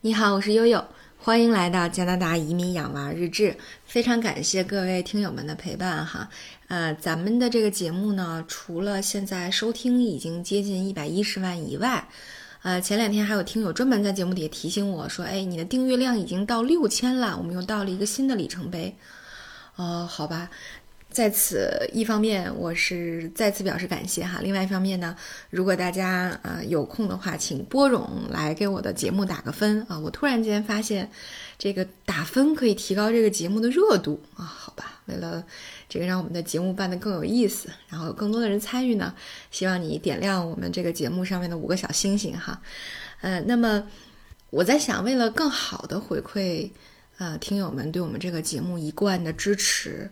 你好，我是悠悠，欢迎来到加拿大移民养娃日志。非常感谢各位听友们的陪伴哈。呃，咱们的这个节目呢，除了现在收听已经接近一百一十万以外，呃，前两天还有听友专门在节目底下提醒我说，哎，你的订阅量已经到六千了，我们又到了一个新的里程碑。哦，好吧。在此，一方面我是再次表示感谢哈，另外一方面呢，如果大家啊有空的话，请波冗来给我的节目打个分啊！我突然间发现，这个打分可以提高这个节目的热度啊！好吧，为了这个让我们的节目办得更有意思，然后有更多的人参与呢，希望你点亮我们这个节目上面的五个小星星哈。呃，那么我在想，为了更好的回馈呃听友们对我们这个节目一贯的支持。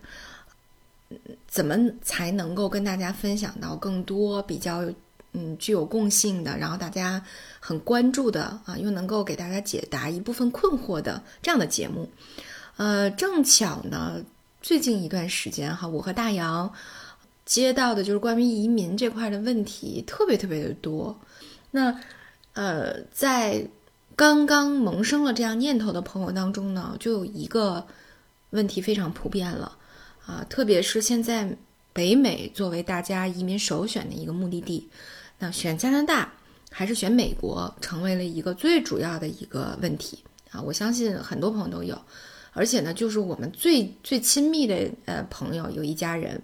怎么才能够跟大家分享到更多比较嗯具有共性的，然后大家很关注的啊，又能够给大家解答一部分困惑的这样的节目？呃，正巧呢，最近一段时间哈，我和大洋接到的就是关于移民这块的问题特别特别的多。那呃，在刚刚萌生了这样念头的朋友当中呢，就有一个问题非常普遍了。啊，特别是现在北美作为大家移民首选的一个目的地，那选加拿大还是选美国，成为了一个最主要的一个问题啊！我相信很多朋友都有，而且呢，就是我们最最亲密的呃朋友，有一家人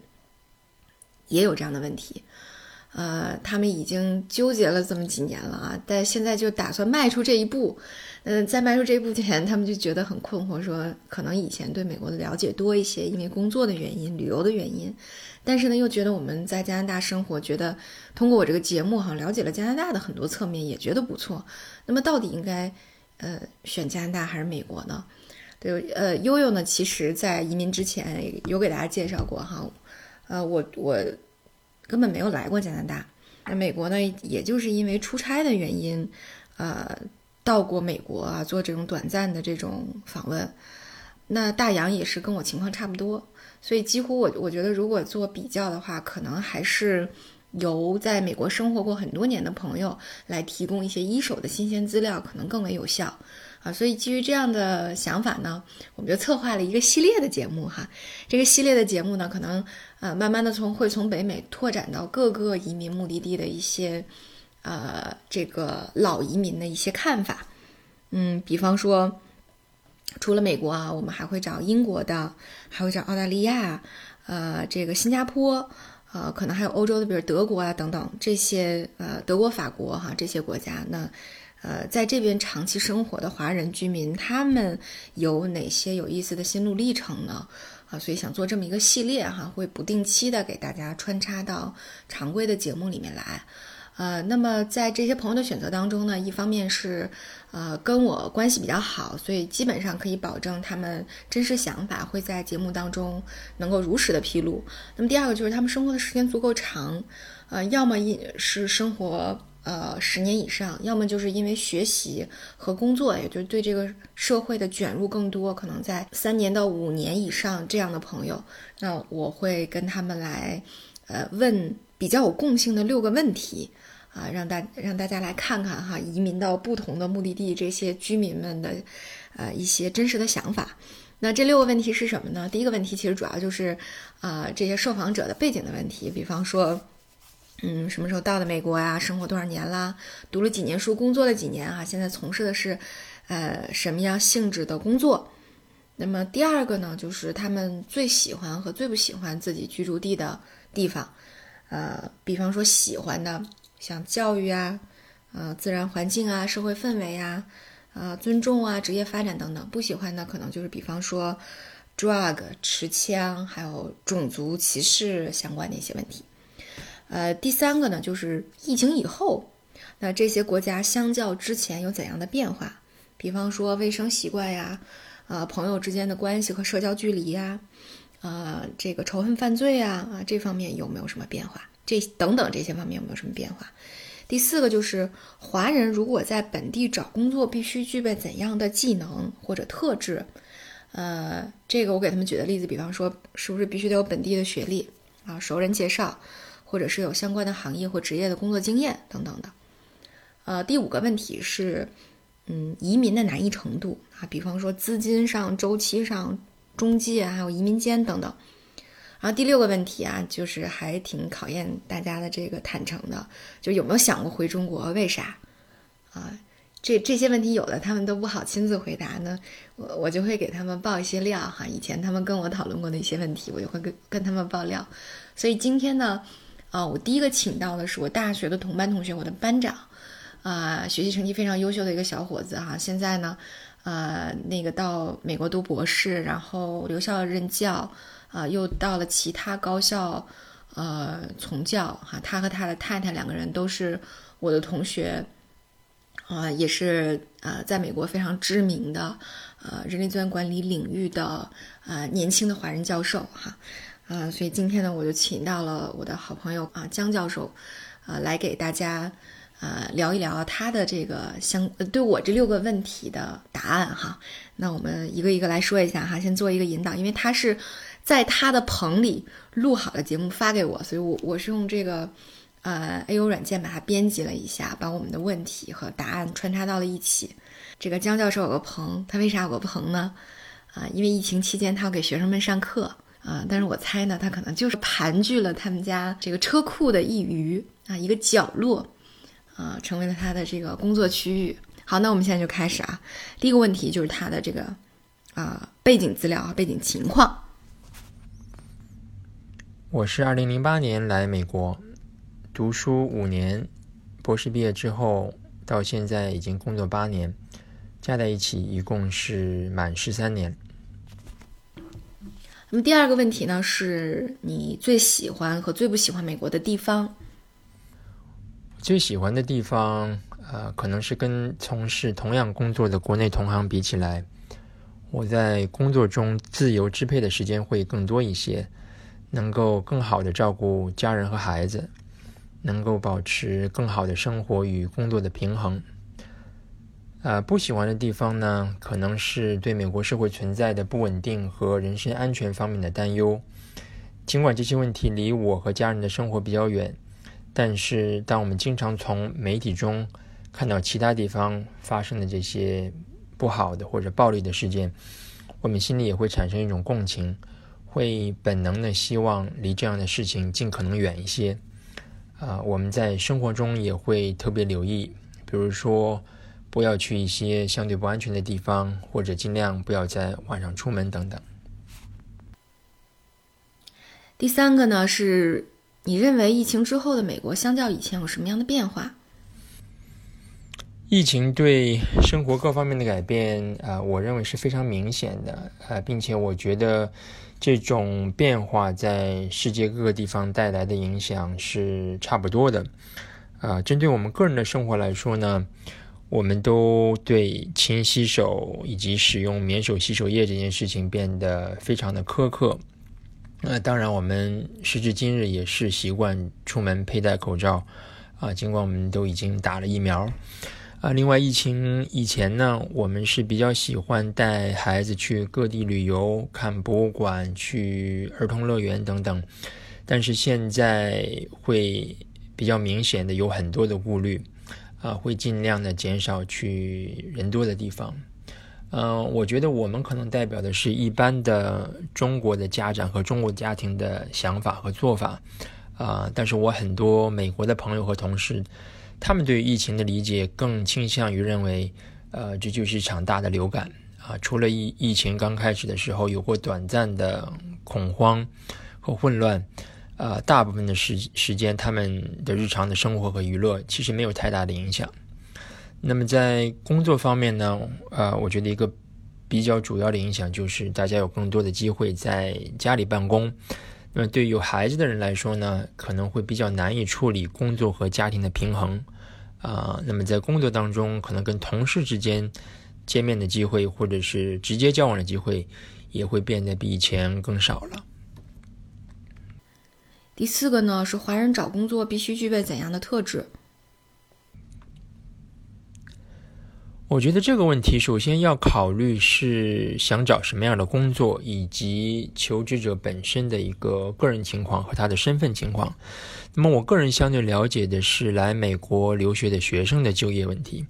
也有这样的问题。呃，他们已经纠结了这么几年了啊，但现在就打算迈出这一步。嗯，在迈出这一步前，他们就觉得很困惑，说可能以前对美国的了解多一些，因为工作的原因、旅游的原因，但是呢，又觉得我们在加拿大生活，觉得通过我这个节目哈，了解了加拿大的很多侧面，也觉得不错。那么到底应该呃选加拿大还是美国呢？对，呃，悠悠呢，其实在移民之前有给大家介绍过哈，呃，我我。根本没有来过加拿大，那美国呢？也就是因为出差的原因，呃，到过美国啊，做这种短暂的这种访问。那大洋也是跟我情况差不多，所以几乎我我觉得，如果做比较的话，可能还是由在美国生活过很多年的朋友来提供一些一手的新鲜资料，可能更为有效。啊，所以基于这样的想法呢，我们就策划了一个系列的节目哈。这个系列的节目呢，可能呃慢慢的从会从北美拓展到各个移民目的地的一些呃这个老移民的一些看法。嗯，比方说，除了美国啊，我们还会找英国的，还会找澳大利亚，呃，这个新加坡，呃，可能还有欧洲的，比如德国啊等等这些呃德国、法国哈这些国家那。呃，在这边长期生活的华人居民，他们有哪些有意思的心路历程呢？啊，所以想做这么一个系列哈，会不定期的给大家穿插到常规的节目里面来。呃，那么在这些朋友的选择当中呢，一方面是呃跟我关系比较好，所以基本上可以保证他们真实想法会在节目当中能够如实的披露。那么第二个就是他们生活的时间足够长，呃，要么一是生活。呃，十年以上，要么就是因为学习和工作，也就是对这个社会的卷入更多，可能在三年到五年以上这样的朋友，那我会跟他们来，呃，问比较有共性的六个问题，啊，让大让大家来看看哈，移民到不同的目的地这些居民们的，呃，一些真实的想法。那这六个问题是什么呢？第一个问题其实主要就是，啊，这些受访者的背景的问题，比方说。嗯，什么时候到的美国呀？生活多少年啦？读了几年书？工作了几年啊？现在从事的是，呃，什么样性质的工作？那么第二个呢，就是他们最喜欢和最不喜欢自己居住地的地方。呃，比方说喜欢的，像教育啊，呃，自然环境啊，社会氛围啊，呃，尊重啊，职业发展等等。不喜欢的可能就是比方说，drug 持枪，还有种族歧视相关的一些问题。呃，第三个呢，就是疫情以后，那这些国家相较之前有怎样的变化？比方说卫生习惯呀，啊，朋友之间的关系和社交距离呀，啊，这个仇恨犯罪呀，啊，这方面有没有什么变化？这等等这些方面有没有什么变化？第四个就是华人如果在本地找工作，必须具备怎样的技能或者特质？呃，这个我给他们举的例子，比方说是不是必须得有本地的学历啊，熟人介绍？或者是有相关的行业或职业的工作经验等等的，呃，第五个问题是，嗯移民的难易程度啊，比方说资金上、周期上、中介还有移民间等等。然后第六个问题啊，就是还挺考验大家的这个坦诚的，就有没有想过回中国？为啥？啊，这这些问题有的他们都不好亲自回答呢，我我就会给他们爆一些料哈。以前他们跟我讨论过的一些问题，我就会跟跟他们爆料。所以今天呢，啊，我第一个请到的是我大学的同班同学，我的班长，啊，学习成绩非常优秀的一个小伙子哈。现在呢，呃，那个到美国读博士，然后留校任教。啊，又到了其他高校，呃，从教哈。他和他的太太两个人都是我的同学，啊，也是呃，在美国非常知名的呃人力资源管理领域的呃年轻的华人教授哈。啊，所以今天呢，我就请到了我的好朋友啊江教授，啊，来给大家啊聊一聊他的这个相对我这六个问题的答案哈。那我们一个一个来说一下哈，先做一个引导，因为他是。在他的棚里录好的节目发给我，所以我我是用这个，呃，A U 软件把它编辑了一下，把我们的问题和答案穿插到了一起。这个江教授有个棚，他为啥有个棚呢？啊，因为疫情期间他要给学生们上课啊。但是我猜呢，他可能就是盘踞了他们家这个车库的一隅啊，一个角落啊，成为了他的这个工作区域。好，那我们现在就开始啊。第一个问题就是他的这个啊背景资料和背景情况。我是二零零八年来美国读书五年，博士毕业之后到现在已经工作八年，加在一起一共是满十三年。那么第二个问题呢，是你最喜欢和最不喜欢美国的地方？最喜欢的地方，呃，可能是跟从事同样工作的国内同行比起来，我在工作中自由支配的时间会更多一些。能够更好的照顾家人和孩子，能够保持更好的生活与工作的平衡。啊，不喜欢的地方呢，可能是对美国社会存在的不稳定和人身安全方面的担忧。尽管这些问题离我和家人的生活比较远，但是当我们经常从媒体中看到其他地方发生的这些不好的或者暴力的事件，我们心里也会产生一种共情。会本能的希望离这样的事情尽可能远一些，啊，我们在生活中也会特别留意，比如说不要去一些相对不安全的地方，或者尽量不要在晚上出门等等。第三个呢，是你认为疫情之后的美国相较以前有什么样的变化？疫情对生活各方面的改变，啊，我认为是非常明显的，啊，并且我觉得。这种变化在世界各个地方带来的影响是差不多的，啊，针对我们个人的生活来说呢，我们都对勤洗手以及使用免手洗手液这件事情变得非常的苛刻。那当然，我们时至今日也是习惯出门佩戴口罩，啊，尽管我们都已经打了疫苗。啊，另外，疫情以前呢，我们是比较喜欢带孩子去各地旅游、看博物馆、去儿童乐园等等，但是现在会比较明显的有很多的顾虑，啊，会尽量的减少去人多的地方。嗯，我觉得我们可能代表的是一般的中国的家长和中国家庭的想法和做法，啊，但是我很多美国的朋友和同事。他们对疫情的理解更倾向于认为，呃，这就是一场大的流感啊。除了疫疫情刚开始的时候有过短暂的恐慌和混乱，啊，大部分的时时间他们的日常的生活和娱乐其实没有太大的影响。那么在工作方面呢，呃，我觉得一个比较主要的影响就是大家有更多的机会在家里办公。那么对于有孩子的人来说呢，可能会比较难以处理工作和家庭的平衡。啊，那么在工作当中，可能跟同事之间见面的机会，或者是直接交往的机会，也会变得比以前更少了。第四个呢，是华人找工作必须具备怎样的特质？我觉得这个问题首先要考虑是想找什么样的工作，以及求职者本身的一个个人情况和他的身份情况。那么，我个人相对了解的是来美国留学的学生的就业问题。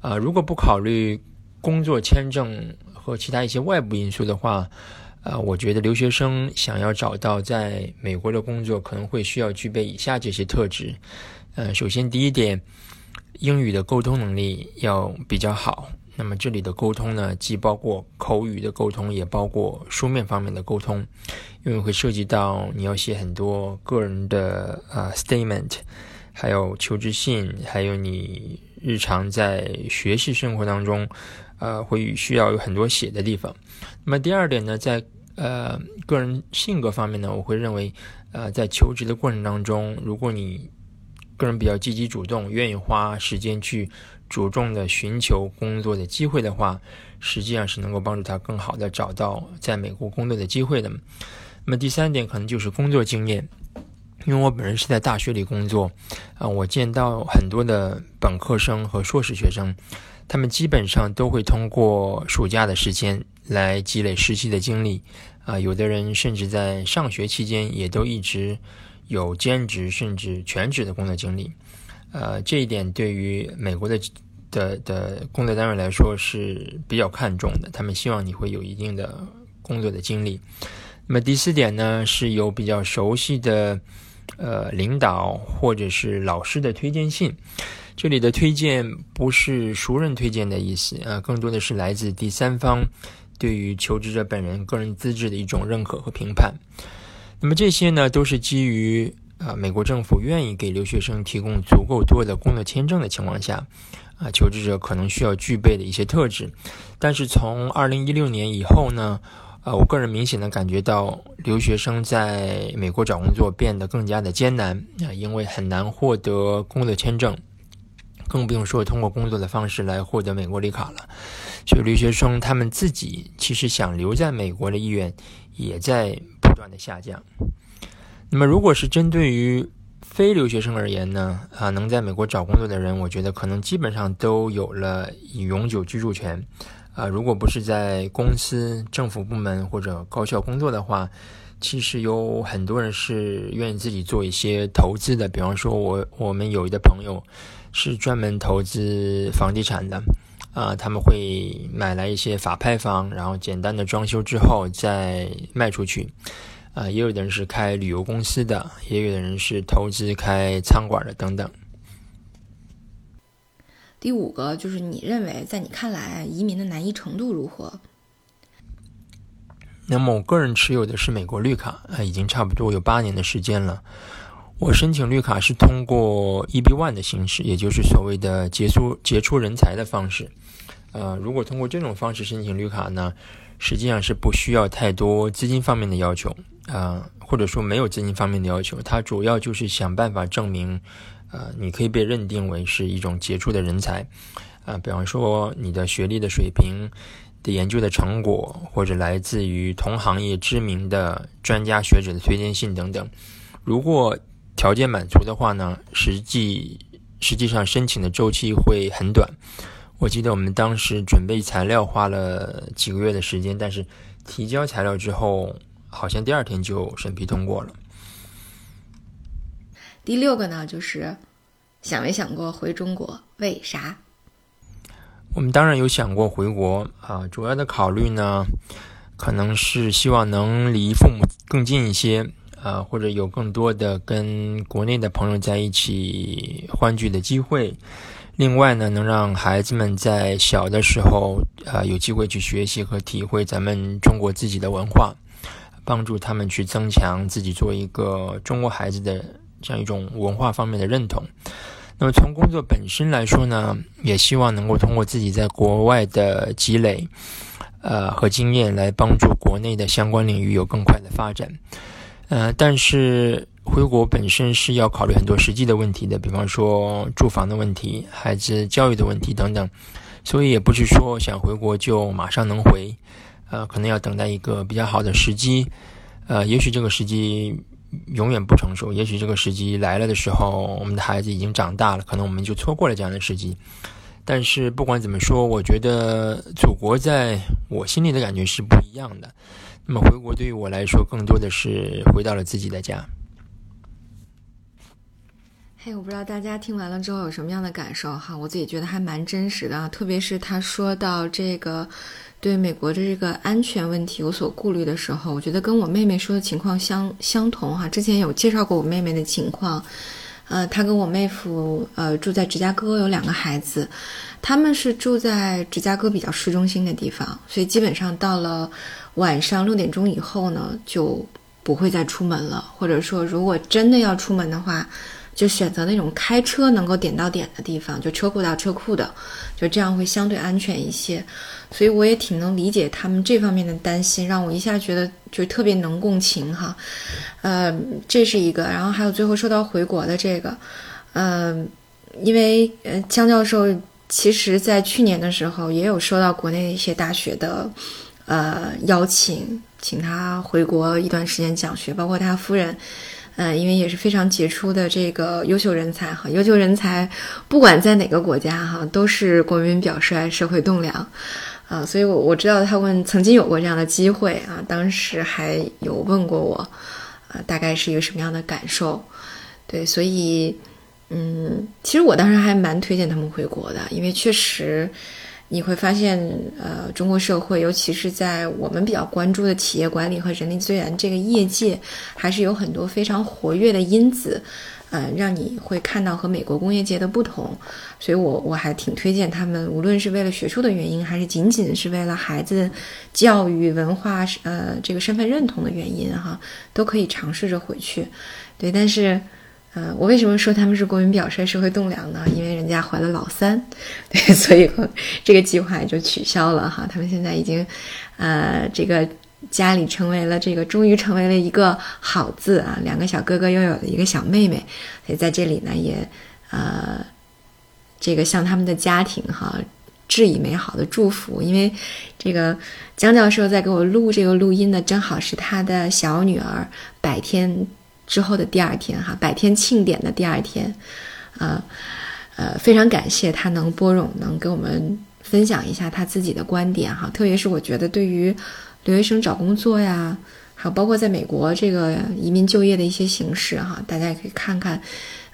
啊，如果不考虑工作签证和其他一些外部因素的话，呃，我觉得留学生想要找到在美国的工作，可能会需要具备以下这些特质。呃，首先第一点，英语的沟通能力要比较好。那么这里的沟通呢，既包括口语的沟通，也包括书面方面的沟通，因为会涉及到你要写很多个人的呃 statement，还有求职信，还有你日常在学习生活当中，呃，会需要有很多写的地方。那么第二点呢，在呃个人性格方面呢，我会认为，呃，在求职的过程当中，如果你个人比较积极主动，愿意花时间去。主动的寻求工作的机会的话，实际上是能够帮助他更好的找到在美国工作的机会的。那么第三点可能就是工作经验，因为我本人是在大学里工作，啊，我见到很多的本科生和硕士学生，他们基本上都会通过暑假的时间来积累实习的经历，啊，有的人甚至在上学期间也都一直有兼职甚至全职的工作经历。呃，这一点对于美国的的的工作单位来说是比较看重的，他们希望你会有一定的工作的经历。那么第四点呢，是有比较熟悉的呃领导或者是老师的推荐信。这里的推荐不是熟人推荐的意思啊，更多的是来自第三方对于求职者本人个人资质的一种认可和评判。那么这些呢，都是基于。啊，美国政府愿意给留学生提供足够多的工作签证的情况下，啊，求职者可能需要具备的一些特质。但是从二零一六年以后呢，呃，我个人明显的感觉到留学生在美国找工作变得更加的艰难啊，因为很难获得工作签证，更不用说通过工作的方式来获得美国绿卡了。所以留学生他们自己其实想留在美国的意愿也在的下降。那么，如果是针对于非留学生而言呢？啊，能在美国找工作的人，我觉得可能基本上都有了以永久居住权。啊，如果不是在公司、政府部门或者高校工作的话，其实有很多人是愿意自己做一些投资的。比方说，我我们有一个朋友是专门投资房地产的，啊，他们会买来一些法拍房，然后简单的装修之后再卖出去。啊，也有的人是开旅游公司的，也有的人是投资开餐馆的，等等。第五个就是你认为，在你看来，移民的难易程度如何？那么，我个人持有的是美国绿卡，啊，已经差不多有八年的时间了。我申请绿卡是通过 EB One 的形式，也就是所谓的杰出杰出人才的方式。呃，如果通过这种方式申请绿卡呢，实际上是不需要太多资金方面的要求。啊，或者说没有资金方面的要求，它主要就是想办法证明，呃，你可以被认定为是一种杰出的人才，啊，比方说你的学历的水平、的研究的成果，或者来自于同行业知名的专家学者的推荐信等等。如果条件满足的话呢，实际实际上申请的周期会很短。我记得我们当时准备材料花了几个月的时间，但是提交材料之后。好像第二天就审批通过了。第六个呢，就是想没想过回中国？为啥？我们当然有想过回国啊，主要的考虑呢，可能是希望能离父母更近一些啊，或者有更多的跟国内的朋友在一起欢聚的机会。另外呢，能让孩子们在小的时候啊，有机会去学习和体会咱们中国自己的文化。帮助他们去增强自己作为一个中国孩子的这样一种文化方面的认同。那么从工作本身来说呢，也希望能够通过自己在国外的积累，呃和经验来帮助国内的相关领域有更快的发展。呃，但是回国本身是要考虑很多实际的问题的，比方说住房的问题、孩子教育的问题等等，所以也不是说想回国就马上能回。呃，可能要等待一个比较好的时机，呃，也许这个时机永远不成熟，也许这个时机来了的时候，我们的孩子已经长大了，可能我们就错过了这样的时机。但是不管怎么说，我觉得祖国在我心里的感觉是不一样的。那么回国对于我来说，更多的是回到了自己的家。嘿，我不知道大家听完了之后有什么样的感受哈，我自己觉得还蛮真实的啊，特别是他说到这个对美国的这个安全问题有所顾虑的时候，我觉得跟我妹妹说的情况相相同哈。之前有介绍过我妹妹的情况，呃，她跟我妹夫呃住在芝加哥，有两个孩子，他们是住在芝加哥比较市中心的地方，所以基本上到了晚上六点钟以后呢，就不会再出门了，或者说如果真的要出门的话。就选择那种开车能够点到点的地方，就车库到车库的，就这样会相对安全一些。所以我也挺能理解他们这方面的担心，让我一下觉得就特别能共情哈。呃，这是一个，然后还有最后说到回国的这个，嗯，因为呃江教授其实在去年的时候也有收到国内一些大学的呃邀请，请他回国一段时间讲学，包括他夫人。嗯，因为也是非常杰出的这个优秀人才哈，优秀人才不管在哪个国家哈，都是国民表率、社会栋梁，啊，所以我我知道他们曾经有过这样的机会啊，当时还有问过我，啊，大概是一个什么样的感受？对，所以，嗯，其实我当时还蛮推荐他们回国的，因为确实。你会发现，呃，中国社会，尤其是在我们比较关注的企业管理和人力资源这个业界，还是有很多非常活跃的因子，呃，让你会看到和美国工业界的不同。所以，我我还挺推荐他们，无论是为了学术的原因，还是仅仅是为了孩子教育、文化，呃，这个身份认同的原因，哈，都可以尝试着回去。对，但是。嗯，我为什么说他们是国民表率、社会栋梁呢？因为人家怀了老三，对，所以这个计划也就取消了哈。他们现在已经，呃，这个家里成为了这个，终于成为了一个好字啊。两个小哥哥又有了一个小妹妹，所以在这里呢，也呃，这个向他们的家庭哈致以美好的祝福。因为这个江教授在给我录这个录音呢，正好是他的小女儿百天。之后的第二天，哈，百天庆典的第二天，啊，呃，非常感谢他能播种，能给我们分享一下他自己的观点，哈，特别是我觉得对于留学生找工作呀，还有包括在美国这个移民就业的一些形式，哈，大家也可以看看，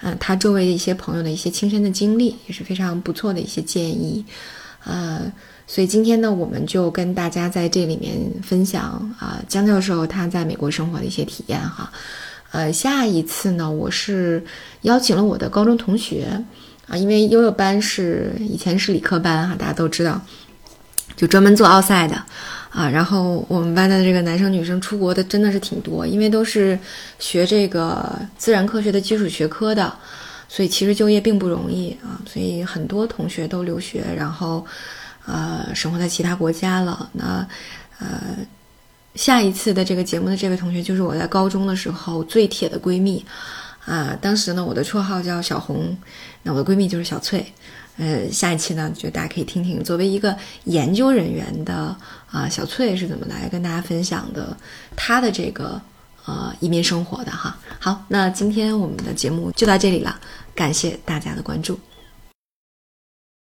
嗯，他周围的一些朋友的一些亲身的经历，也是非常不错的一些建议，呃，所以今天呢，我们就跟大家在这里面分享啊，江教授他在美国生活的一些体验，哈。呃，下一次呢，我是邀请了我的高中同学啊，因为悠悠班是以前是理科班哈，大家都知道，就专门做奥赛的啊。然后我们班的这个男生女生出国的真的是挺多，因为都是学这个自然科学的基础学科的，所以其实就业并不容易啊。所以很多同学都留学，然后呃生活在其他国家了。那呃。下一次的这个节目的这位同学就是我在高中的时候最铁的闺蜜，啊，当时呢我的绰号叫小红，那我的闺蜜就是小翠，呃，下一期呢就大家可以听听作为一个研究人员的啊小翠是怎么来跟大家分享的她的这个呃移民生活的哈。好，那今天我们的节目就到这里了，感谢大家的关注。